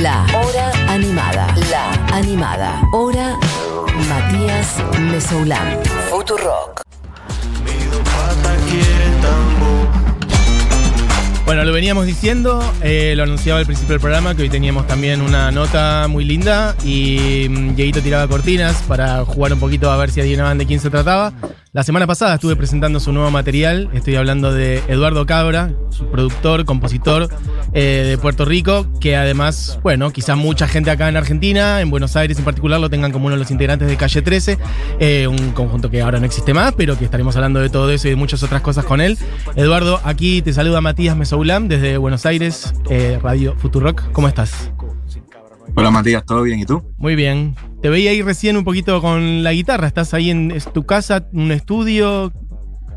La Hora Animada. La Animada. Hora Matías Mesoulán. Futurock. Bueno, lo veníamos diciendo, eh, lo anunciaba al principio del programa, que hoy teníamos también una nota muy linda y mm, Dieguito tiraba cortinas para jugar un poquito a ver si adivinaban de quién se trataba. La semana pasada estuve presentando su nuevo material, estoy hablando de Eduardo Cabra, su productor, compositor eh, de Puerto Rico, que además, bueno, quizás mucha gente acá en Argentina, en Buenos Aires en particular, lo tengan como uno de los integrantes de Calle 13, eh, un conjunto que ahora no existe más, pero que estaremos hablando de todo eso y de muchas otras cosas con él. Eduardo, aquí te saluda Matías Mesoulam desde Buenos Aires, eh, Radio Futurock. ¿Cómo estás? Hola Matías, ¿todo bien? ¿Y tú? Muy bien. Te veía ahí recién un poquito con la guitarra. ¿Estás ahí en tu casa, un estudio?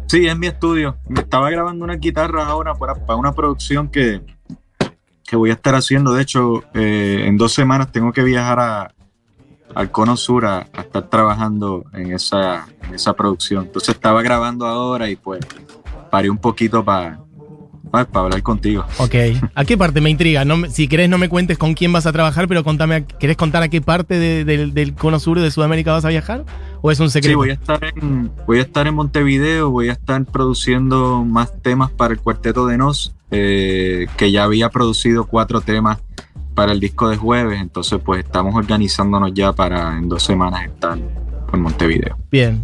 Sí, es mi estudio. Me estaba grabando una guitarra ahora para, para una producción que, que voy a estar haciendo. De hecho, eh, en dos semanas tengo que viajar a, al Cono Sur a, a estar trabajando en esa, en esa producción. Entonces estaba grabando ahora y pues paré un poquito para para hablar contigo. Ok. ¿A qué parte me intriga? No, me- si querés no me cuentes con quién vas a trabajar, pero contame, a- ¿querés contar a qué parte de- del- del cono sur de Sudamérica vas a viajar? ¿O es un secreto? Sí, voy a estar en, voy a estar en Montevideo, voy a estar produciendo más temas para el Cuarteto de Nos, eh, que ya había producido cuatro temas para el disco de jueves, entonces pues estamos organizándonos ya para en dos semanas estar por Montevideo. Bien.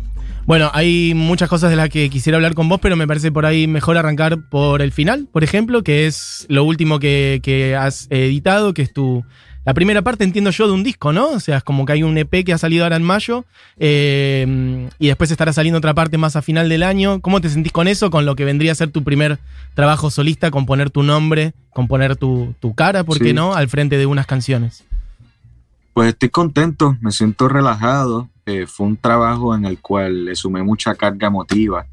Bueno, hay muchas cosas de las que quisiera hablar con vos, pero me parece por ahí mejor arrancar por el final, por ejemplo, que es lo último que, que has editado, que es tu. La primera parte, entiendo yo, de un disco, ¿no? O sea, es como que hay un EP que ha salido ahora en mayo eh, y después estará saliendo otra parte más a final del año. ¿Cómo te sentís con eso? Con lo que vendría a ser tu primer trabajo solista, componer tu nombre, componer tu, tu cara, ¿por qué no? Al frente de unas canciones. Pues estoy contento, me siento relajado. Eh, fue un trabajo en el cual le sumé mucha carga emotiva.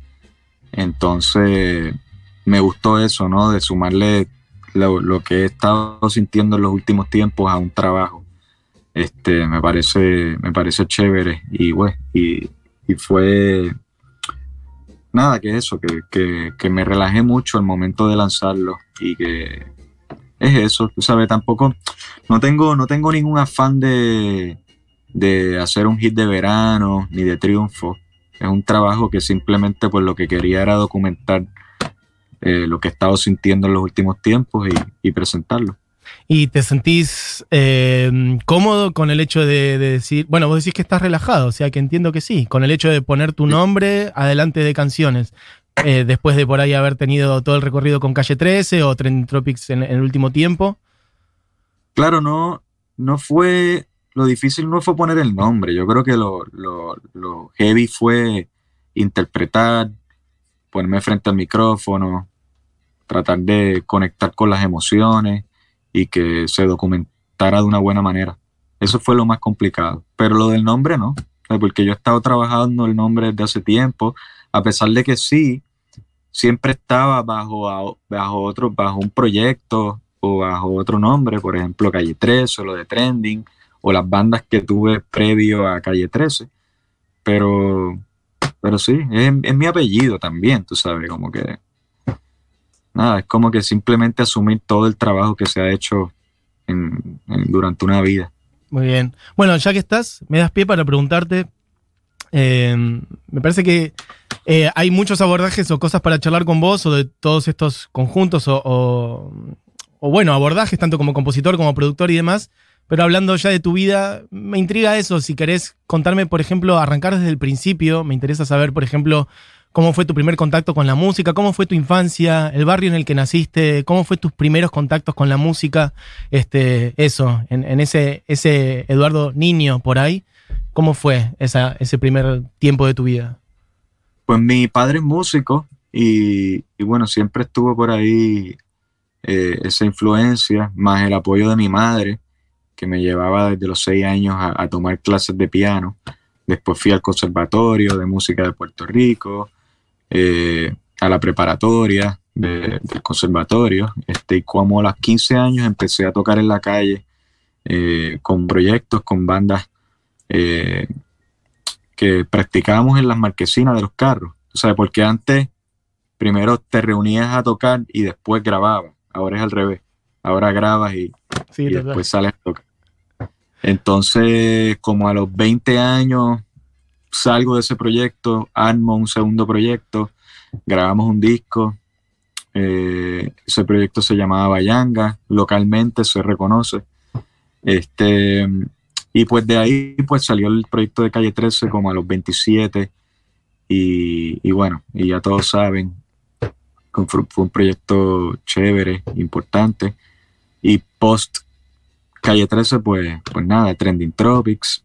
Entonces me gustó eso, ¿no? De sumarle lo, lo que he estado sintiendo en los últimos tiempos a un trabajo. Este, me parece, me parece chévere. Y bueno, y, y fue nada que eso, que, que, que me relajé mucho al momento de lanzarlo. Y que es eso, tú sabes, tampoco no tengo, no tengo ningún afán de, de hacer un hit de verano ni de triunfo. Es un trabajo que simplemente pues lo que quería era documentar eh, lo que he estado sintiendo en los últimos tiempos y, y presentarlo. ¿Y te sentís eh, cómodo con el hecho de, de decir, bueno, vos decís que estás relajado, o sea que entiendo que sí, con el hecho de poner tu nombre adelante de canciones, eh, después de por ahí haber tenido todo el recorrido con Calle 13 o Trending Tropics en, en el último tiempo? Claro, no, no fue, lo difícil no fue poner el nombre, yo creo que lo, heavy fue interpretar, ponerme frente al micrófono, tratar de conectar con las emociones y que se documentara de una buena manera. Eso fue lo más complicado. Pero lo del nombre no, eh, porque yo he estado trabajando el nombre desde hace tiempo, a pesar de que sí, siempre estaba bajo, bajo otro, bajo un proyecto o bajo otro nombre, por ejemplo Calle 13 o lo de Trending o las bandas que tuve previo a Calle 13. Pero, pero sí, es, mi apellido también, tú sabes, como que nada, es como que simplemente asumir todo el trabajo que se ha hecho durante una vida. Muy bien. Bueno, ya que estás, me das pie para preguntarte. eh, me parece que eh, hay muchos abordajes o cosas para charlar con vos o de todos estos conjuntos o- o, bueno, abordajes tanto como compositor como productor y demás. Pero hablando ya de tu vida, me intriga eso. Si querés contarme, por ejemplo, arrancar desde el principio, me interesa saber, por ejemplo, cómo fue tu primer contacto con la música, cómo fue tu infancia, el barrio en el que naciste, cómo fue tus primeros contactos con la música, este, eso, en, en ese, ese Eduardo niño por ahí, ¿cómo fue ese primer tiempo de tu vida? Pues mi padre es músico y, y bueno, siempre estuvo por ahí eh, esa influencia, más el apoyo de mi madre, que me llevaba desde los seis años a, a tomar clases de piano. Después fui al Conservatorio de Música de Puerto Rico, eh, a la preparatoria de- del conservatorio. Este, y como a los 15 años empecé a tocar en la calle eh, con proyectos, con bandas eh, que practicábamos en las marquesinas de los carros. O sea, porque antes primero te reunías a tocar y después grababas. Ahora es al revés. ahora grabas y, Sí, y total. después sales a tocar. Entonces, como a los 20 años salgo de ese proyecto, armo un segundo proyecto, grabamos un disco. eh, ese proyecto se llamaba Bayanga, localmente se reconoce. Este, y pues de ahí pues salió el proyecto de Calle 13 como a los 27 y, y bueno, y ya todos saben, fue un proyecto chévere, importante. Y post Calle 13 pues, pues nada, Trending Tropics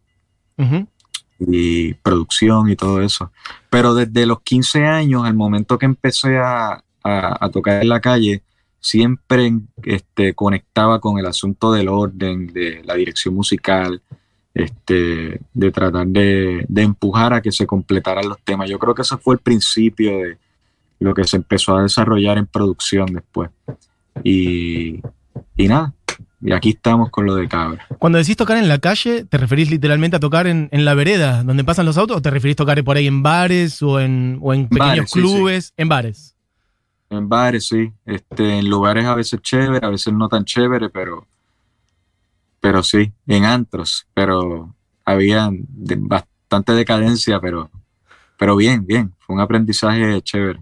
y producción y todo eso. Pero desde los 15 años, al momento que empecé a, a- a tocar en la calle, siempre este, conectaba con el asunto del orden, de la dirección musical, este, de tratar de, de empujar a que se completaran los temas. Yo creo que ese fue el principio de lo que se empezó a desarrollar en producción después. Y, y nada, y aquí estamos con lo de Cabra. Cuando decís tocar en la calle, ¿te referís literalmente a tocar en, en la vereda donde pasan los autos o te referís a tocar por ahí en bares o en, o en pequeños Bares, sí, clubes? En bares. En bares, sí. Este, en lugares a veces chévere, a veces no tan chévere, pero, pero sí, en antros. Pero había de- bastante decadencia, pero, pero bien, bien. Fue un aprendizaje chévere.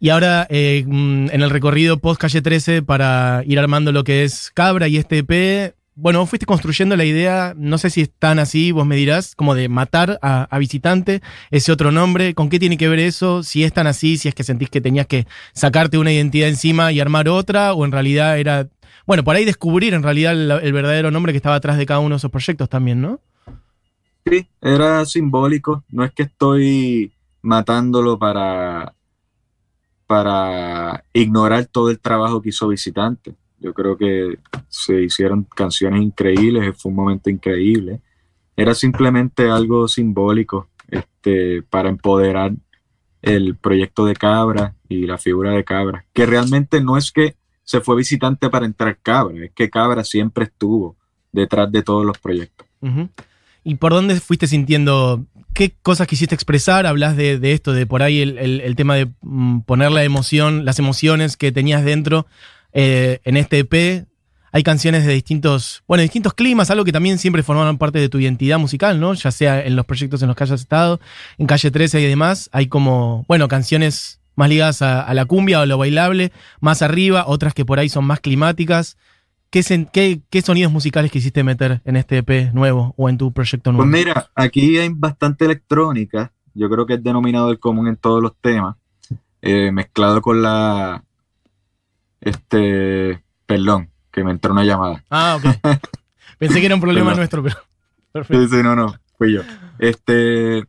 Y ahora, eh, mm, en el recorrido post calle 13 para ir armando lo que es Cabra y este EP, bueno, fuiste construyendo la idea, no sé si es tan así, vos me dirás, como de matar a, a visitante, ese otro nombre, ¿con qué tiene que ver eso? Si es tan así, si es que sentís que tenías que sacarte una identidad encima y armar otra, o en realidad era, bueno, por ahí descubrir en realidad el, el verdadero nombre que estaba atrás de cada uno de esos proyectos también, ¿no? Sí, era simbólico. No es que estoy matándolo para, para ignorar todo el trabajo que hizo Visitante. Yo creo que se hicieron canciones increíbles, fue un momento increíble. Era simplemente algo simbólico este, para empoderar el proyecto de Cabra y la figura de Cabra, que realmente no es que se fue visitante para entrar Cabra, es que Cabra siempre estuvo detrás de todos los proyectos. ¿Y por dónde fuiste sintiendo? ¿Qué cosas quisiste expresar? Hablas de, esto, de por ahí el tema de mm, poner la emoción, las emociones que tenías dentro eh, en este EP. Hay canciones de distintos, bueno, distintos climas, algo que también siempre formaron parte de tu identidad musical, ¿no? Ya sea en los proyectos en los que hayas estado, en Calle 13 y demás, hay como, bueno, canciones más ligadas a, a la cumbia o a lo bailable, más arriba, otras que por ahí son más climáticas. ¿Qué, sen- qué- qué sonidos musicales quisiste meter en este EP nuevo o en tu proyecto nuevo? Pues mira, aquí hay bastante electrónica, yo creo que es denominador común en todos los temas, eh, mezclado con la, este, perdón, que me entró una llamada. Ah, ok. Pensé que era un problema nuestro, pero. Perfecto. Sí, sí, no, no, fui yo. Este,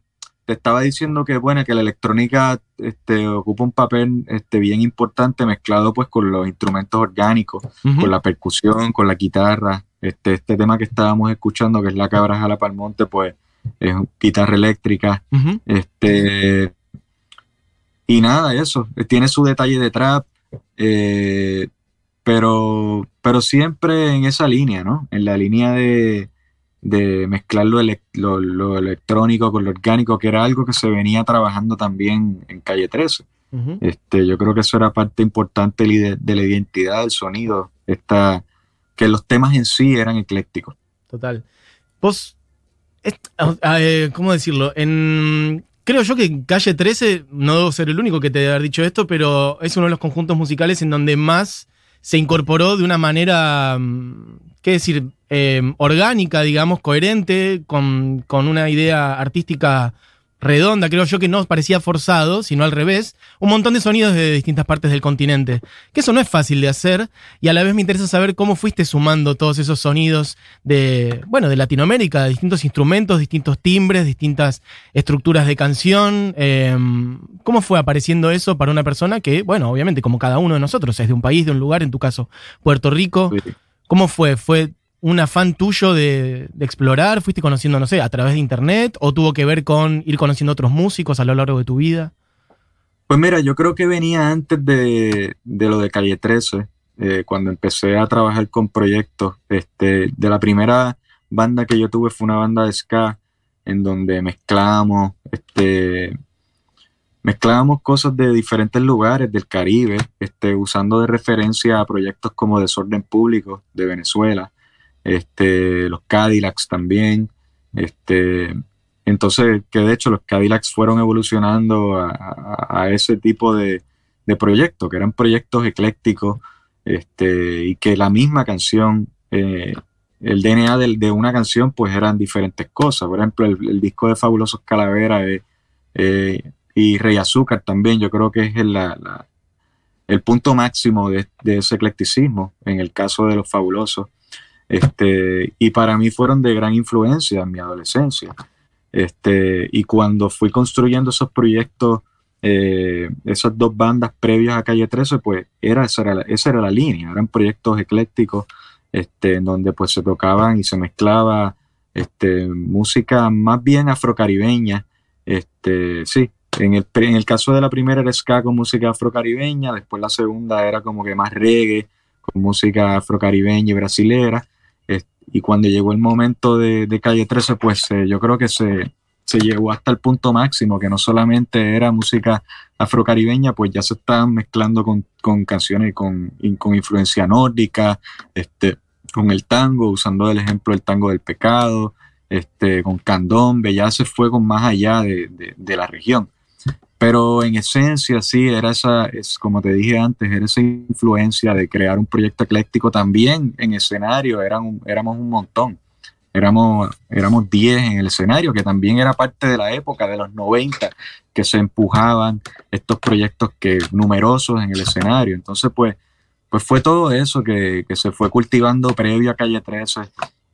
te estaba diciendo que, bueno, que la electrónica este, ocupa un papel este, bien importante mezclado pues con los instrumentos orgánicos, con la percusión, con la guitarra. Este, este tema que estábamos escuchando, que es La Cabra Jala Pa'l Monte, pues es guitarra eléctrica. Este, y nada, eso. Tiene su detalle de trap, eh, pero, pero siempre en esa línea, ¿no? En la línea de, de mezclar lo, lo- lo electrónico con lo orgánico, que era algo que se venía trabajando también en Calle 13. Ujú. Este, yo creo que eso era parte importante de, la identidad del sonido, esta, que los temas en sí eran eclécticos. Total. Vos. eh, ¿Cómo decirlo? En. Creo yo que en Calle 13, no debo ser el único que te debe haber dicho esto, pero es uno de los conjuntos musicales en donde más se incorporó de una manera, mm, ¿qué decir? Eh, orgánica, digamos, coherente, con, con una idea artística redonda, creo yo que no parecía forzado, sino al revés, un montón de sonidos de distintas partes del continente. Que eso no es fácil de hacer, y a la vez me interesa saber cómo fuiste sumando todos esos sonidos de, bueno, de Latinoamérica, de distintos instrumentos, distintos timbres, distintas estructuras de canción. eh, ¿Cómo fue apareciendo eso para una persona que, bueno, obviamente como cada uno de nosotros, es de un país, de un lugar, en tu caso, Puerto Rico? ¿Cómo fue? ¿Fue un afán tuyo de, explorar? ¿Fuiste conociendo, no sé, a través de internet? ¿O tuvo que ver con ir conociendo otros músicos a lo largo de tu vida? Pues mira, yo creo que venía antes de, lo de Calle 13, eh, cuando empecé a trabajar con proyectos. Este, de la primera banda que yo tuve fue una banda de ska, en donde mezclamos este, mezclábamos cosas de diferentes lugares del Caribe, este, usando de referencia a proyectos como Desorden Público de Venezuela, este, los Cadillacs también, este, entonces, que de hecho los Cadillacs fueron evolucionando a, ese tipo de, proyectos, que eran proyectos eclécticos, este, y que la misma canción, eh, el DNA de, una canción, pues eran diferentes cosas. Por ejemplo, el, disco de Fabulosos Calavera eh, y Rey Azúcar también, yo creo que es el, el punto máximo de, ese eclecticismo, en el caso de los Fabulosos. Este, y para mí fueron de gran influencia en mi adolescencia. Este, y cuando fui construyendo esos proyectos, eh, esas dos bandas previas a Calle 13, pues era, esa, era la, esa era la línea, eran proyectos eclécticos este, en donde pues se tocaban y se mezclaba este, música más bien afrocaribeña, este, sí, en el, en el caso de la primera era ska con música afrocaribeña, después la segunda era como que más reggae, con música afrocaribeña y brasilera, y cuando llegó el momento de, Calle 13, pues eh, yo creo que se, se, llegó hasta el punto máximo, que no solamente era música afrocaribeña, pues ya se estaban mezclando con, canciones con, con influencia nórdica, este, con el tango, usando el ejemplo del tango del pecado, este, con candombe, ya se fue con más allá de, de la región. Pero en esencia, sí, era esa, es como te dije antes, era esa influencia de crear un proyecto ecléctico también en escenario, eran, éramos un montón. Éramos, éramos 10 en el escenario, que también era parte de la época de los 90, que se empujaban estos proyectos que numerosos en el escenario. Entonces, pues, pues fue todo eso que, que se fue cultivando previo a Calle 13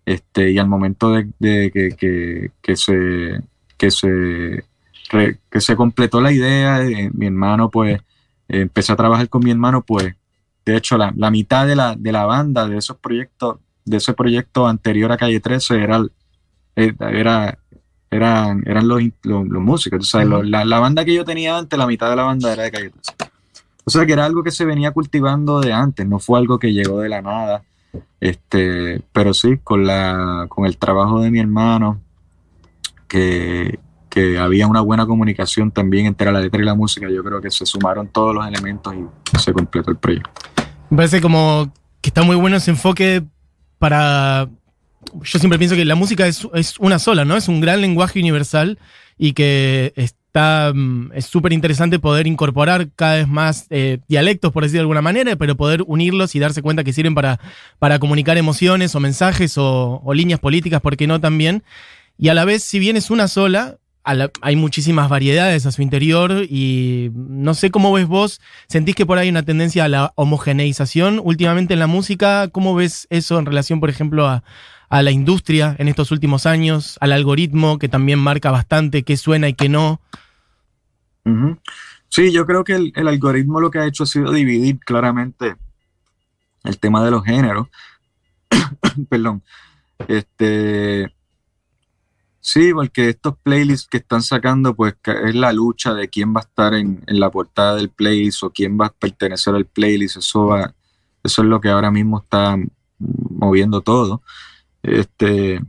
este, y al momento de, de que, que, que, se, que se que se completó la idea, eh, mi hermano pues empecé a trabajar con mi hermano pues de hecho la, mitad de la, de la banda de esos proyectos, de ese proyecto anterior a Calle 13 era, eh, era, eran, eran los, los, músicos, la, la, banda que yo tenía antes, la mitad de la banda era de Calle 13. O sea que era algo que se venía cultivando de antes, no fue algo que llegó de la nada. Este, pero sí, con la, con el trabajo de mi hermano, que, que había una buena comunicación también entre la letra y la música. Yo creo que se sumaron todos los elementos y se completó el proyecto. Me parece como que está muy bueno ese enfoque para... Yo siempre pienso que la música es, una sola, ¿no? Es un gran lenguaje universal y que está mm, es súper interesante poder incorporar cada vez más eh, dialectos, por decir de alguna manera, pero poder unirlos y darse cuenta que sirven para, para comunicar emociones o mensajes o, o líneas políticas, ¿por qué no también? Y a la vez, si bien es una sola, hay muchísimas variedades a su interior y no sé cómo ves vos, sentís que por ahí hay una tendencia a la homogeneización últimamente en la música, ¿cómo ves eso en relación, por ejemplo, a, la industria en estos últimos años, al algoritmo que también marca bastante qué suena y qué no? Sí, yo creo que el, el, algoritmo lo que ha hecho ha sido dividir claramente el tema de los géneros. Perdón. Este, Sí, porque estos playlists que están sacando, pues es la lucha de quién va a estar en, la portada del playlist o quién va a pertenecer al playlist. Eso va, eso es lo que ahora mismo está moviendo todo. Este,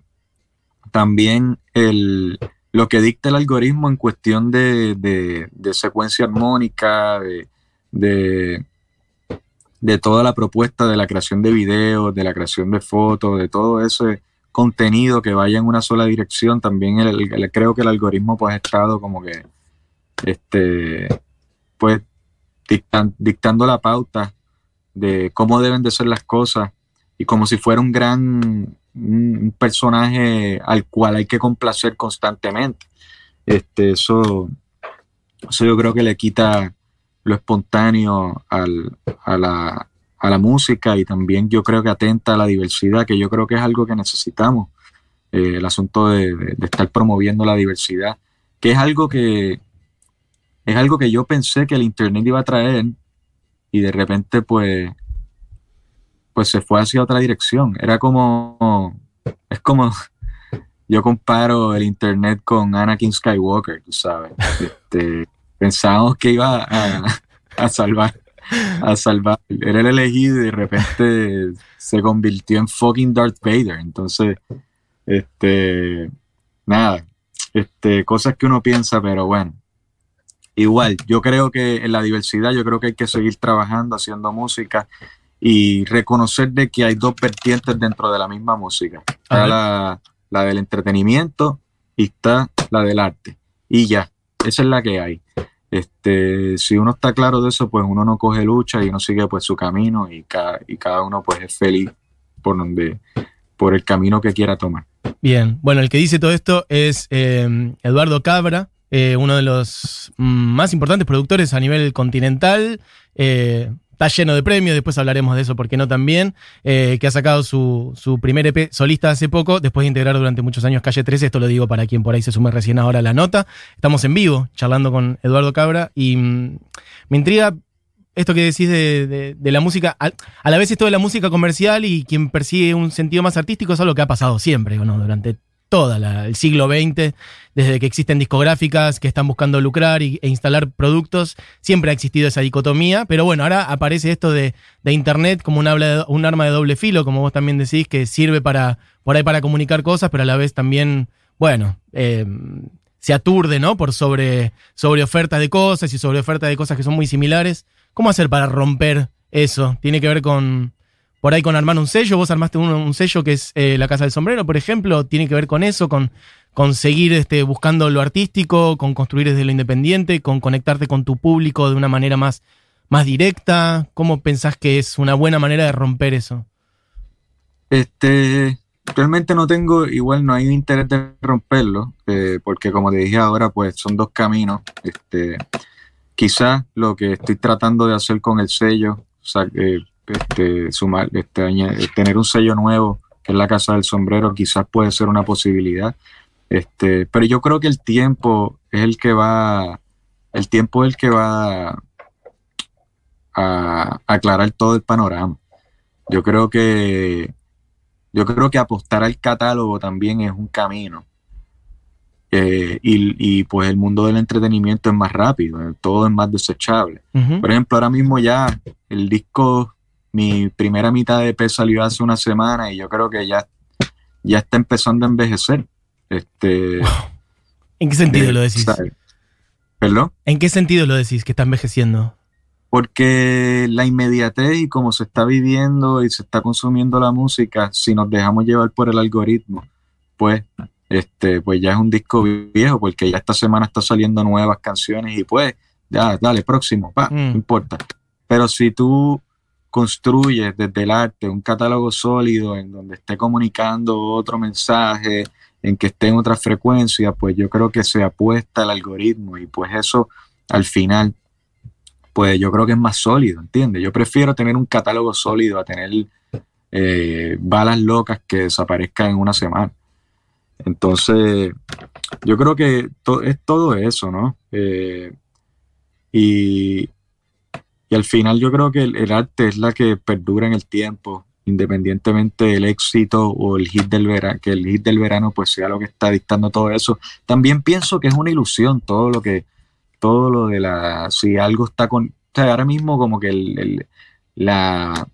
también el, lo que dicta el algoritmo en cuestión de, secuencia armónica, de, de, toda la propuesta de la creación de videos, de la creación de fotos, de todo eso contenido que vaya en una sola dirección, también el, creo que el algoritmo pues ha estado como que este pues dictando la pauta de cómo deben de ser las cosas y como si fuera un gran un, personaje al cual hay que complacer constantemente. Este, eso, eso yo creo que le quita lo espontáneo al, a, la, a la música y también yo creo que atenta a la diversidad, que yo creo que es algo que necesitamos, eh, el asunto de, estar promoviendo la diversidad, que es algo que es algo que yo pensé que el internet iba a traer y de repente pues pues se fue hacia otra dirección. Era como es como yo comparo el internet con Anakin Skywalker, sabes. Este, pensamos que iba a salvar a salvar. Era el elegido y de repente se convirtió en fucking Darth Vader. Entonces, este, nada, este, cosas que uno piensa, pero bueno, igual, yo creo que en la diversidad, yo creo que hay que seguir trabajando, haciendo música y reconocer de que hay dos vertientes dentro de la misma música. Está la, la del entretenimiento y está la del arte. Y ya, esa es la que hay. Este, si uno está claro de eso, pues uno no coge lucha y uno sigue pues su camino y cada, y cada uno pues es feliz por donde, por el camino que quiera tomar. Bien, bueno, el que dice todo esto es eh, Eduardo Cabra, eh, uno de los mm, más importantes productores a nivel continental. Eh, está lleno de premios, después hablaremos de eso, porque no también, que ha sacado su, su, primer EP solista hace poco, después de integrar durante muchos años Calle 13, esto lo digo para quien por ahí se sume recién ahora a la nota. Estamos en vivo charlando con Eduardo Cabra y mm, me intriga esto que decís de, la música, a, la vez esto de la música comercial y quien persigue un sentido más artístico es algo que ha pasado siempre, ¿no? durante todo el siglo XX, desde que existen discográficas que están buscando lucrar e instalar productos, siempre ha existido esa dicotomía, pero bueno, ahora aparece esto de, Internet como un, un, arma de doble filo, como vos también decís, que sirve para, por ahí para comunicar cosas, pero a la vez también, bueno, eh, se aturde, ¿no? Por sobre, sobre ofertas de cosas y sobre ofertas de cosas que son muy similares. ¿Cómo hacer para romper eso? Tiene que ver con, por ahí con armar un sello. Vos armaste un, sello que es eh, La Casa del Sombrero, por ejemplo. Tiene que ver con eso, con, seguir este, buscando lo artístico, con construir desde lo independiente, con conectarte con tu público de una manera más, más directa. ¿Cómo pensás que es una buena manera de romper eso? Este, realmente no tengo, igual no hay interés de romperlo, eh, porque como te dije ahora, pues son dos caminos. Este, quizás lo que estoy tratando de hacer con el sello, o sea, eh, este, sumar, este, eh, tener un sello nuevo, que es la Casa del Sombrero, quizás puede ser una posibilidad. Este, pero yo creo que el tiempo es el que va, el tiempo es el que va a, aclarar todo el panorama. Yo creo que, yo creo que apostar al catálogo también es un camino. Eh, y, pues el mundo del entretenimiento es más rápido, todo es más desechable. Por ejemplo, ahora mismo ya el disco mi primera mitad de EP salió hace una semana y yo creo que ya, ya está empezando a envejecer. Este, ¿En qué sentido lo decís? ¿Perdón? ¿En qué sentido lo decís que está envejeciendo? Porque la inmediatez y cómo se está viviendo y se está consumiendo la música, si nos dejamos llevar por el algoritmo, pues, este, pues ya es un disco viejo, porque ya esta semana está saliendo nuevas canciones y pues, ya, dale, próximo, pa, no mm. importa. Pero si tú construye desde el arte un catálogo sólido en donde esté comunicando otro mensaje, en que esté en otra frecuencia, pues yo creo que se apuesta al algoritmo y pues eso al final, pues yo creo que es más sólido, ¿entiendes? Yo prefiero tener un catálogo sólido a tener eh, balas locas que desaparezcan en una semana. Entonces, yo creo que es todo eso, ¿no? Eh, y, y al final yo creo que el, arte es la que perdura en el tiempo, independientemente del éxito o el hit del verano, que el hit del verano pues sea lo que está dictando todo eso. También pienso que es una ilusión todo lo que, todo lo de la, si algo está con, o sea, ahora mismo como que el, la,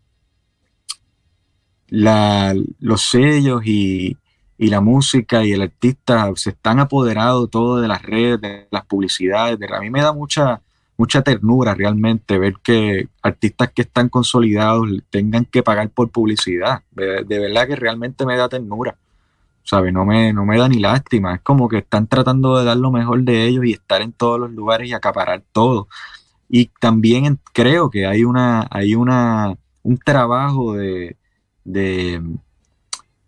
la, los sellos y, y la música y el artista se están apoderado todo de las redes, de las publicidades, de, a mí me da mucha mucha ternura realmente ver que artistas que están consolidados tengan que pagar por publicidad. De, verdad que realmente me da ternura. ¿Sabe? No me, no me da ni lástima. Es como que están tratando de dar lo mejor de ellos y estar en todos los lugares y acaparar todo. Y también creo que hay una, hay una, un trabajo de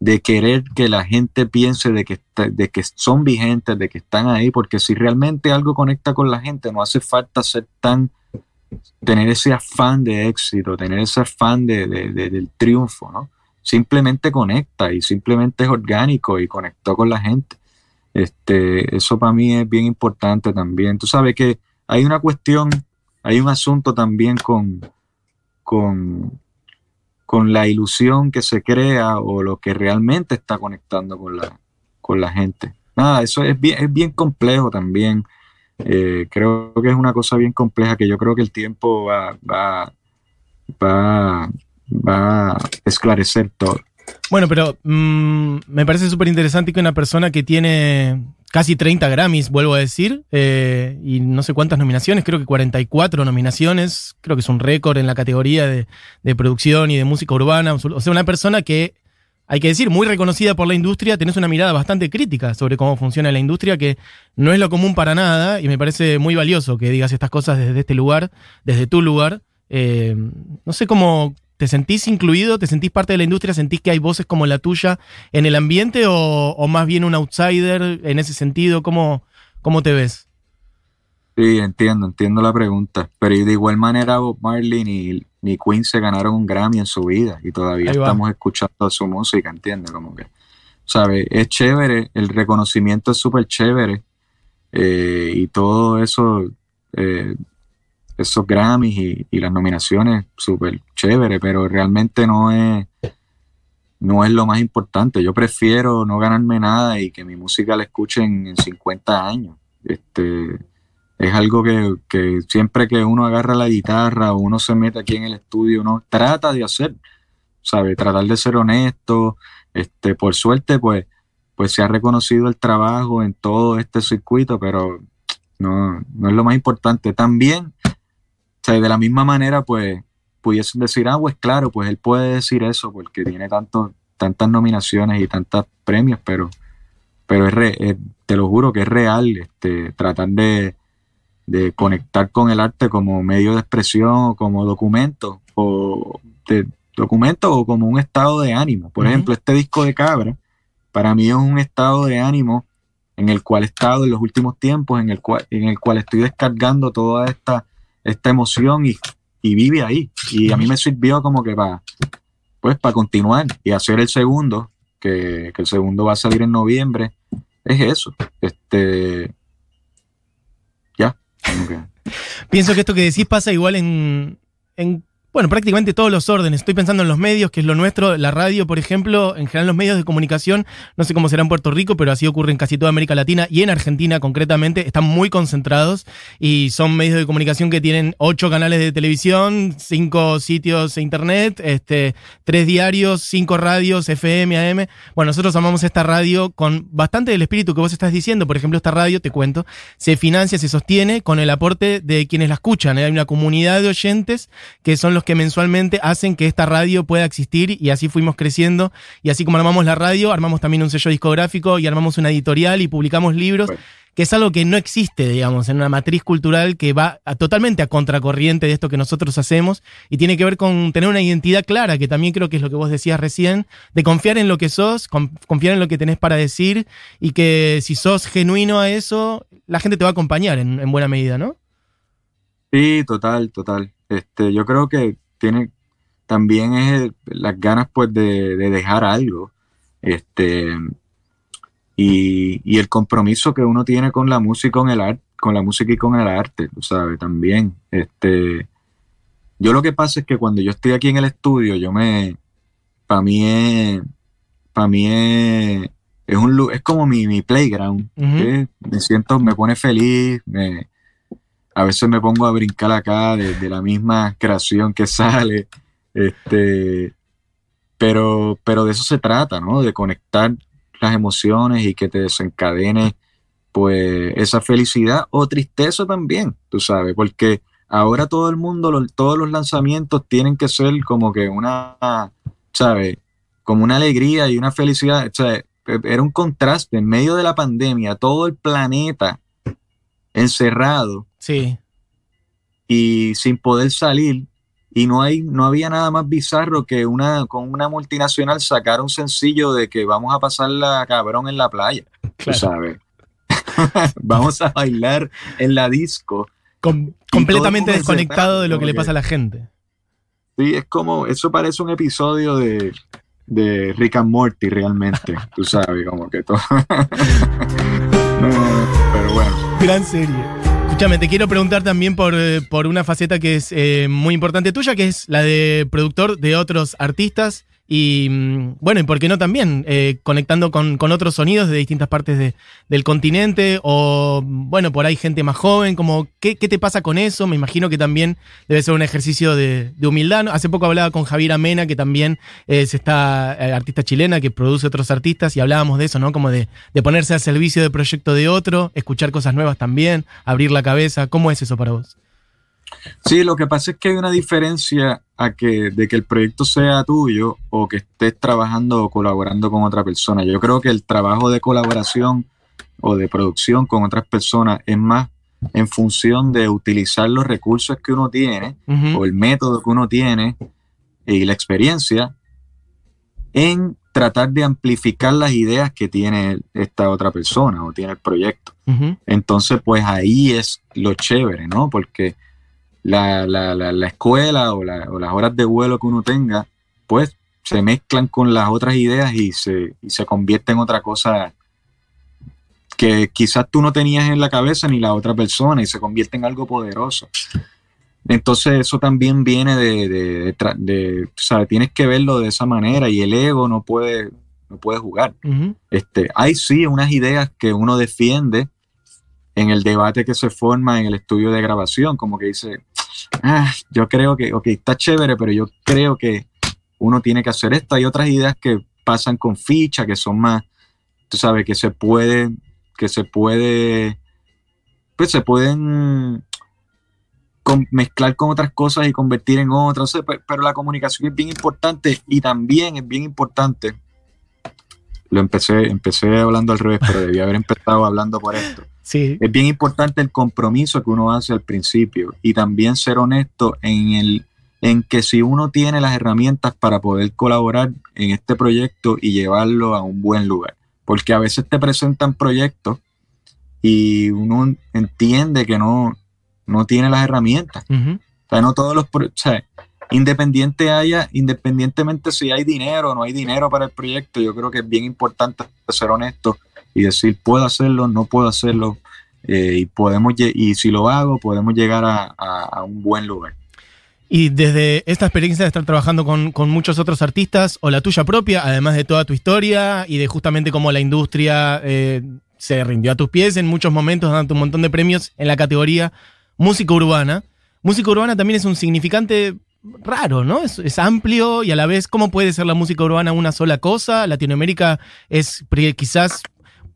de querer que la gente piense de que, de que son vigentes, de que están ahí, porque si realmente algo conecta con la gente, no hace falta ser tan, tener ese afán de éxito, tener ese afán de, del triunfo, ¿no? Simplemente conecta y simplemente es orgánico y conectó con la gente. Este, eso para mí es bien importante también. Tú sabes que hay una cuestión, hay un asunto también con, con con la ilusión que se crea o lo que realmente está conectando con la, con la gente. Nada, eso es bien, es bien complejo también. Eh, creo que es una cosa bien compleja que yo creo que el tiempo va, va, va, va a esclarecer todo. Bueno, pero mm, me parece súper interesante que una persona que tiene casi 30 Grammys, vuelvo a decir, eh, y no sé cuántas nominaciones, creo que 44 nominaciones, creo que es un récord en la categoría de, producción y de música urbana. O sea, una persona que hay que decir, muy reconocida por la industria, tenés una mirada bastante crítica sobre cómo funciona la industria, que no es lo común para nada, y me parece muy valioso que digas estas cosas desde este lugar, desde tu lugar. Eh, no sé cómo te sentís incluido, te sentís parte de la industria, sentís que hay voces como la tuya en el ambiente o, más bien un outsider en ese sentido, ¿cómo, cómo te ves? Sí, entiendo, entiendo la pregunta, pero de igual manera Bob Marley y ni Queen se ganaron un Grammy en su vida y todavía estamos escuchando su música, ¿entiendes? Como que, ¿sabes? Es chévere, el reconocimiento es súper chévere eh, y todo eso, eh, esos Grammys y, las nominaciones, súper chévere, pero realmente no es, no es lo más importante. Yo prefiero no ganarme nada y que mi música la escuchen en 50 años. Este, es algo que, siempre que uno agarra la guitarra o uno se mete aquí en el estudio, uno trata de hacer, ¿sabe? Tratar de ser honesto. Este, por suerte, pues, pues se ha reconocido el trabajo en todo este circuito, pero no, no es lo más importante. También, de la misma manera, pues, pudiesen decir, ah, pues claro, pues él puede decir eso porque tiene tanto, tantas nominaciones y tantos premios, pero, pero es, te lo juro que es real, este, tratar de de conectar con el arte como medio de expresión o como documento o de documento o como un estado de ánimo. Por ejemplo, este disco de Cabra para mí es un estado de ánimo en el cual he estado en los últimos tiempos, en el cual, en el cual estoy descargando toda esta, esta emoción y, vive ahí. Y a mí me sirvió como que para, pues, para continuar y hacer el segundo, que, que el segundo va a salir en noviembre. Es eso. Este, Pienso que esto que decís pasa igual en bueno, prácticamente todos los órdenes. Estoy pensando en los medios, que es lo nuestro, la radio, por ejemplo, en general los medios de comunicación, no sé cómo será en Puerto Rico, pero así ocurre en casi toda América Latina y en Argentina concretamente, están muy concentrados y son medios de comunicación que tienen ocho canales de televisión, cinco sitios de internet, este, tres diarios, cinco radios, FM, AM. Bueno, nosotros amamos esta radio con bastante del espíritu que vos estás diciendo. Por ejemplo, esta radio, te cuento, se financia, se sostiene con el aporte de quienes la escuchan. Hay una comunidad de oyentes que son los que mensualmente hacen que esta radio pueda existir y así fuimos creciendo. Y así como armamos la radio, armamos también un sello discográfico y armamos una editorial y publicamos libros. que es algo que no existe, digamos, en una matriz cultural que va totalmente a contracorriente de esto que nosotros hacemos y tiene que ver con tener una identidad clara, que también creo que es lo que vos decías recién, de confiar en lo que sos, confiar en lo que tenés para decir y que si sos genuino a eso, la gente te va a acompañar en, en buena medida, ¿no? Sí, total, total. Este, yo creo que tiene también es las ganas pues de, dejar algo. Este, y, el compromiso que uno tiene con la música y con el arte, con la música y con el arte, tú sabes, también. Este, yo lo que pasa es que cuando yo estoy aquí en el estudio, yo me, para mí es, para mí es, es un es como mi, playground. Me siento, me pone feliz, me, a veces me pongo a brincar acá de, la misma creación que sale. Este, pero, pero de eso se trata, ¿no? De conectar las emociones y que te desencadene pues esa felicidad o tristeza también, tú sabes, porque ahora todo el mundo, todos los lanzamientos tienen que ser como que una, ¿sabes? Como una alegría y una felicidad. Sea, era un contraste en medio de la pandemia, todo el planeta encerrado. Sí. Y sin poder salir. Y no, hay, no había nada más bizarro que una, con una multinacional sacar un sencillo de que vamos a pasar la cabrón en la playa. sabes. vamos a bailar en la disco. completamente desconectado de lo que le pasa a la gente. Sí, es como, eso parece un episodio de, de Rick and Morty realmente, tú sabes, como que todo. pero bueno. Gran serie. Te quiero preguntar también por, eh, por una faceta que es eh, muy importante tuya, que es la de productor de otros artistas. Y mm, bueno, y por qué no también eh, conectando con, con, otros sonidos de distintas partes de, del continente o bueno, por ahí gente más joven, como ¿qué, ¿qué, te pasa con eso? Me imagino que también debe ser un ejercicio de, humildad. Hace poco hablaba con Javier Amena, que también es esta eh, artista chilena que produce otros artistas y hablábamos de eso, ¿no? Como de, de ponerse al servicio del proyecto de otro, escuchar cosas nuevas también, abrir la cabeza. ¿Cómo es eso para vos? Sí, lo que pasa es que hay una diferencia a que, de que el proyecto sea tuyo o que estés trabajando o colaborando con otra persona. Yo creo que el trabajo de colaboración o de producción con otras personas es más en función de utilizar los recursos que uno tiene uh -huh. o el método que uno tiene y la experiencia en tratar de amplificar las ideas que tiene esta otra persona o tiene el proyecto. Uh -huh. Entonces, pues ahí es lo chévere, ¿no? Porque la, la, la, la escuela o, o, las horas de vuelo que uno tenga, pues se mezclan con las otras ideas y se, y se convierte en otra cosa que quizás tú no tenías en la cabeza ni la otra persona y se convierte en algo poderoso. Entonces eso también viene de, de, de, de ¿sabes? Tienes que verlo de esa manera y el ego no puede, no puede jugar. Uh -huh. este, hay sí unas ideas que uno defiende en el debate que se forma en el estudio de grabación, como que dice, ah, yo creo que, ok, está chévere, pero yo creo que uno tiene que hacer esto. Hay otras ideas que pasan con ficha, que son más, tú sabes, que se puede, que se puede, pues se pueden mezclar con otras cosas y convertir en otras, pero la comunicación es bien importante y también es bien importante. Lo empecé, empecé hablando al revés, pero debía haber empezado hablando por esto. Sí. Es bien importante el compromiso que uno hace al principio y también ser honesto en, el, en que si uno tiene las herramientas para poder colaborar en este proyecto y llevarlo a un buen lugar. Porque a veces te presentan proyectos y uno entiende que no, no tiene las herramientas. Uh -huh. O sea, no todos los... O sea, independiente haya, independientemente si hay dinero o no hay dinero para el proyecto, yo creo que es bien importante ser honesto y decir, puedo hacerlo, no puedo hacerlo, eh, y, podemos, y si lo hago, podemos llegar a, un buen lugar. Y desde esta experiencia de estar trabajando con, con, muchos otros artistas, o la tuya propia, además de toda tu historia, y de justamente cómo la industria eh, se rindió a tus pies en muchos momentos, dando un montón de premios en la categoría música urbana. Música urbana también es un significante raro, ¿no? Es, amplio y a la vez, ¿cómo puede ser la música urbana una sola cosa? Latinoamérica es quizás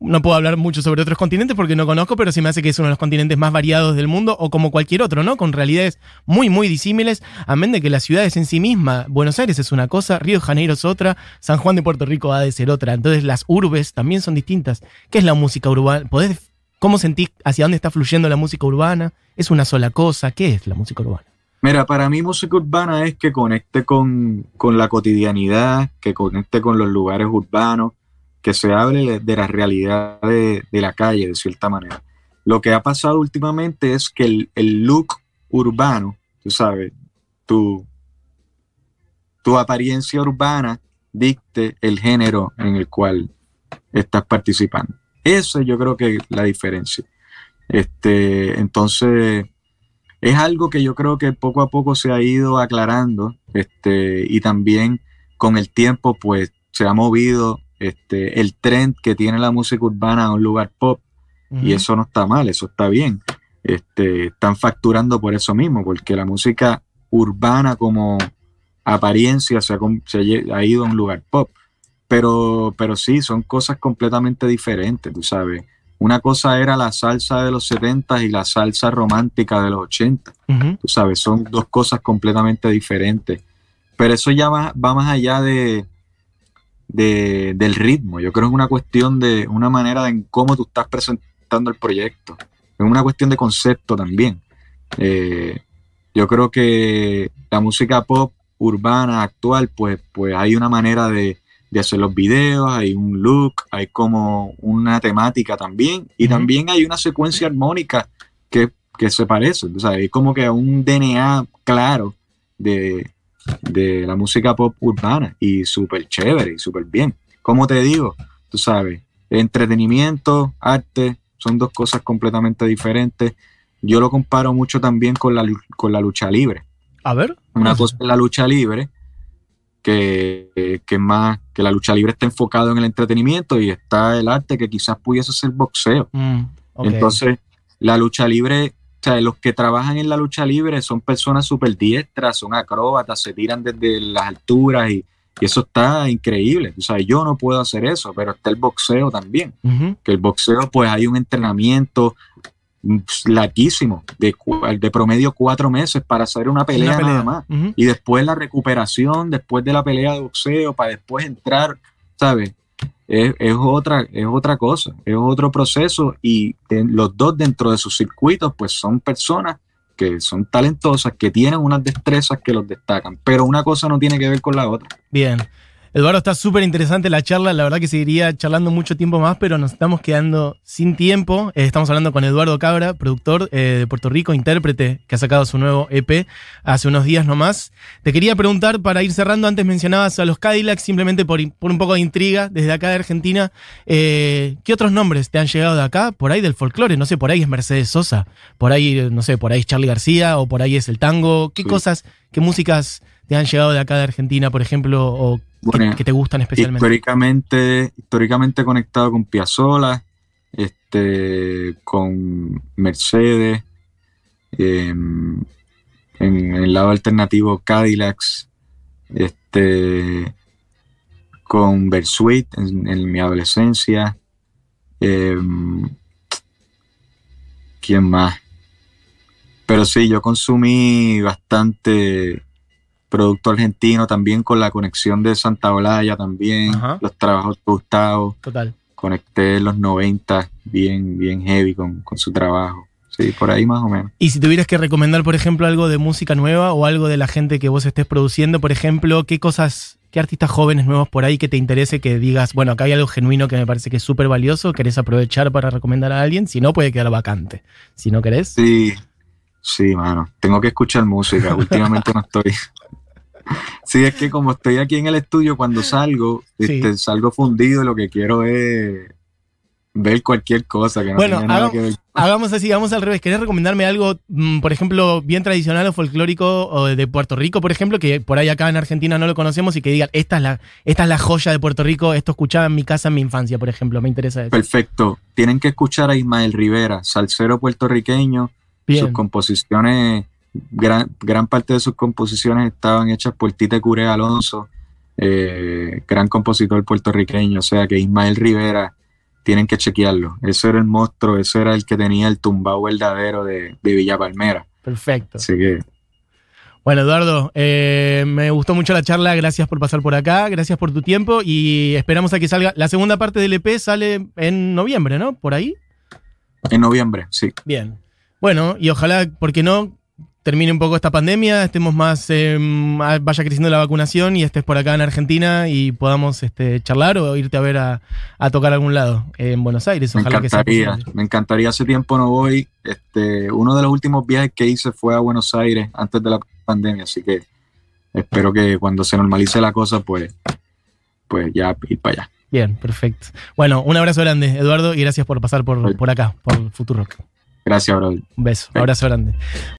no puedo hablar mucho sobre otros continentes porque no conozco, pero sí me hace que es uno de los continentes más variados del mundo o como cualquier otro, ¿no? Con realidades muy, muy disímiles, amén de que las ciudades en sí misma, Buenos Aires es una cosa, Río de Janeiro es otra, San Juan de Puerto Rico ha de ser otra, entonces las urbes también son distintas. ¿Qué es la música urbana? ¿Podés, ¿Cómo sentís hacia dónde está fluyendo la música urbana? ¿Es una sola cosa? ¿Qué es la música urbana? Mira, para mí música urbana es que conecte con, con la cotidianidad, que conecte con los lugares urbanos, que se hable de la realidad de, de, la calle, de cierta manera. Lo que ha pasado últimamente es que el, el look urbano, tú sabes, tu, tu apariencia urbana dicte el género en el cual estás participando. Eso yo creo que es la diferencia. Este, entonces, es algo que yo creo que poco a poco se ha ido aclarando este, y también con el tiempo pues se ha movido este, el trend que tiene la música urbana a un lugar pop. Uh -huh. Y eso no está mal, eso está bien. Este, están facturando por eso mismo, porque la música urbana como apariencia se ha, se ha ido a un lugar pop. Pero, pero sí, son cosas completamente diferentes, tú sabes. Una cosa era la salsa de los 70 y la salsa romántica de los 80. Uh -huh. Tú sabes, son dos cosas completamente diferentes. Pero eso ya va, va más allá de, de, del ritmo. Yo creo que es una cuestión de una manera en cómo tú estás presentando el proyecto. Es una cuestión de concepto también. Eh, yo creo que la música pop urbana actual, pues, pues hay una manera de, de, hacer los videos, hay un look, hay como una temática también, y uh -huh. también hay una secuencia armónica que, que se parece. O sea, hay como que un DNA claro de, de la música pop urbana y súper chévere y súper bien. Como te digo, tú sabes, entretenimiento, arte, son dos cosas completamente diferentes. Yo lo comparo mucho también con la, con la lucha libre. A ver. Una cosa es la lucha libre que, que más, que la lucha libre está enfocado en el entretenimiento y está el arte que quizás pudiese ser boxeo. Mm. Entonces, la lucha libre, o sea, los que trabajan en la lucha libre son personas súper diestras, son acróbatas, se tiran desde las alturas y, y eso está increíble. O sea, yo no puedo hacer eso, pero está el boxeo también. Que el boxeo, pues hay un entrenamiento larguísimo, de, de promedio cuatro meses para hacer una pelea, Una pelea. nada más. Y después la recuperación, después de la pelea de boxeo, para después entrar, ¿sabes? Es, es otra, es otra cosa, es otro proceso y los dos dentro de sus circuitos pues son personas que son talentosas, que tienen unas destrezas que los destacan, pero una cosa no tiene que ver con la otra. Bien. Eduardo, está súper interesante la charla. La verdad que seguiría charlando mucho tiempo más, pero nos estamos quedando sin tiempo. Eh, estamos hablando con Eduardo Cabra, productor eh, de Puerto Rico, intérprete, que ha sacado su nuevo EP hace unos días nomás. Te quería preguntar, para ir cerrando, antes mencionabas a los Cadillacs, simplemente por, por un poco de intriga, desde acá de Argentina. eh, ¿Qué otros nombres te han llegado de acá? Por ahí del folclore, no sé, por ahí es Mercedes Sosa, por ahí, no sé, por ahí es Charlie García o por ahí es el tango. ¿Qué Sí. cosas, qué músicas te han llegado de acá de Argentina, por ejemplo, o que- Bueno, que, te gustan especialmente? históricamente, históricamente conectado con Piazzolla, este, con Mercedes, em, en el lado alternativo Cadillacs, este, con Bersuit en, en mi adolescencia. em, ¿Quién más? Pero sí, yo consumí bastante producto argentino también con la conexión de Santa Olaya también, Ajá. los trabajos de Gustavo, Total. conecté los 90 bien, bien heavy con, con su trabajo. Sí, por ahí más o menos. Y si tuvieras que recomendar, por ejemplo, algo de música nueva o algo de la gente que vos estés produciendo, por ejemplo, ¿qué cosas, qué artistas jóvenes nuevos por ahí que te interese que digas, bueno, acá hay algo genuino que me parece que es súper valioso, querés aprovechar para recomendar a alguien? Si no, puede quedar vacante. Si no querés. Sí, sí, mano. Tengo que escuchar música. Últimamente no estoy. Sí, es que como estoy aquí en el estudio, cuando salgo, Sí. este, salgo fundido lo que quiero es ver cualquier cosa que no Bueno, tenga nada haga- que ver. Hagamos así, vamos al revés. ¿Querés recomendarme algo, mm, por ejemplo, bien tradicional o folclórico o de Puerto Rico, por ejemplo, que por ahí acá en Argentina no lo conocemos y que digan, esta es la, esta es la joya de Puerto Rico, esto escuchaba en mi casa en mi infancia, por ejemplo, me interesa eso. Perfecto. Tienen que escuchar a Ismael Rivera, salsero puertorriqueño. Bien. Sus composiciones, gran, gran parte de sus composiciones estaban hechas por Tite Curé Alonso, eh, gran compositor puertorriqueño. O sea que Ismael Rivera, tienen que chequearlo. Ese era el monstruo, ese era el que tenía el tumbao verdadero de, de Villa Palmera. Perfecto. Así que Bueno, Eduardo, eh, me gustó mucho la charla, gracias por pasar por acá, gracias por tu tiempo y esperamos a que salga. La segunda parte del EP sale en noviembre, ¿no? Por ahí. en noviembre, sí. Bien. Bueno, y ojalá, ¿por qué no? Termine un poco esta pandemia, estemos más, eh, vaya creciendo la vacunación y estés por acá en Argentina y podamos este, charlar o irte a ver a, a tocar a algún lado en Buenos Aires. Me Ojalá que sea encantaría, me encantaría. Hace tiempo no voy. Este, uno de los últimos viajes que hice fue a Buenos Aires antes de la pandemia, así que espero que cuando se normalice la cosa, pues, pues ya ir para allá. Bien, perfecto. Bueno, un abrazo grande, Eduardo, y gracias por pasar por, por acá, por Futurock. Gracias, brother. Un beso, Ok. abrazo grande.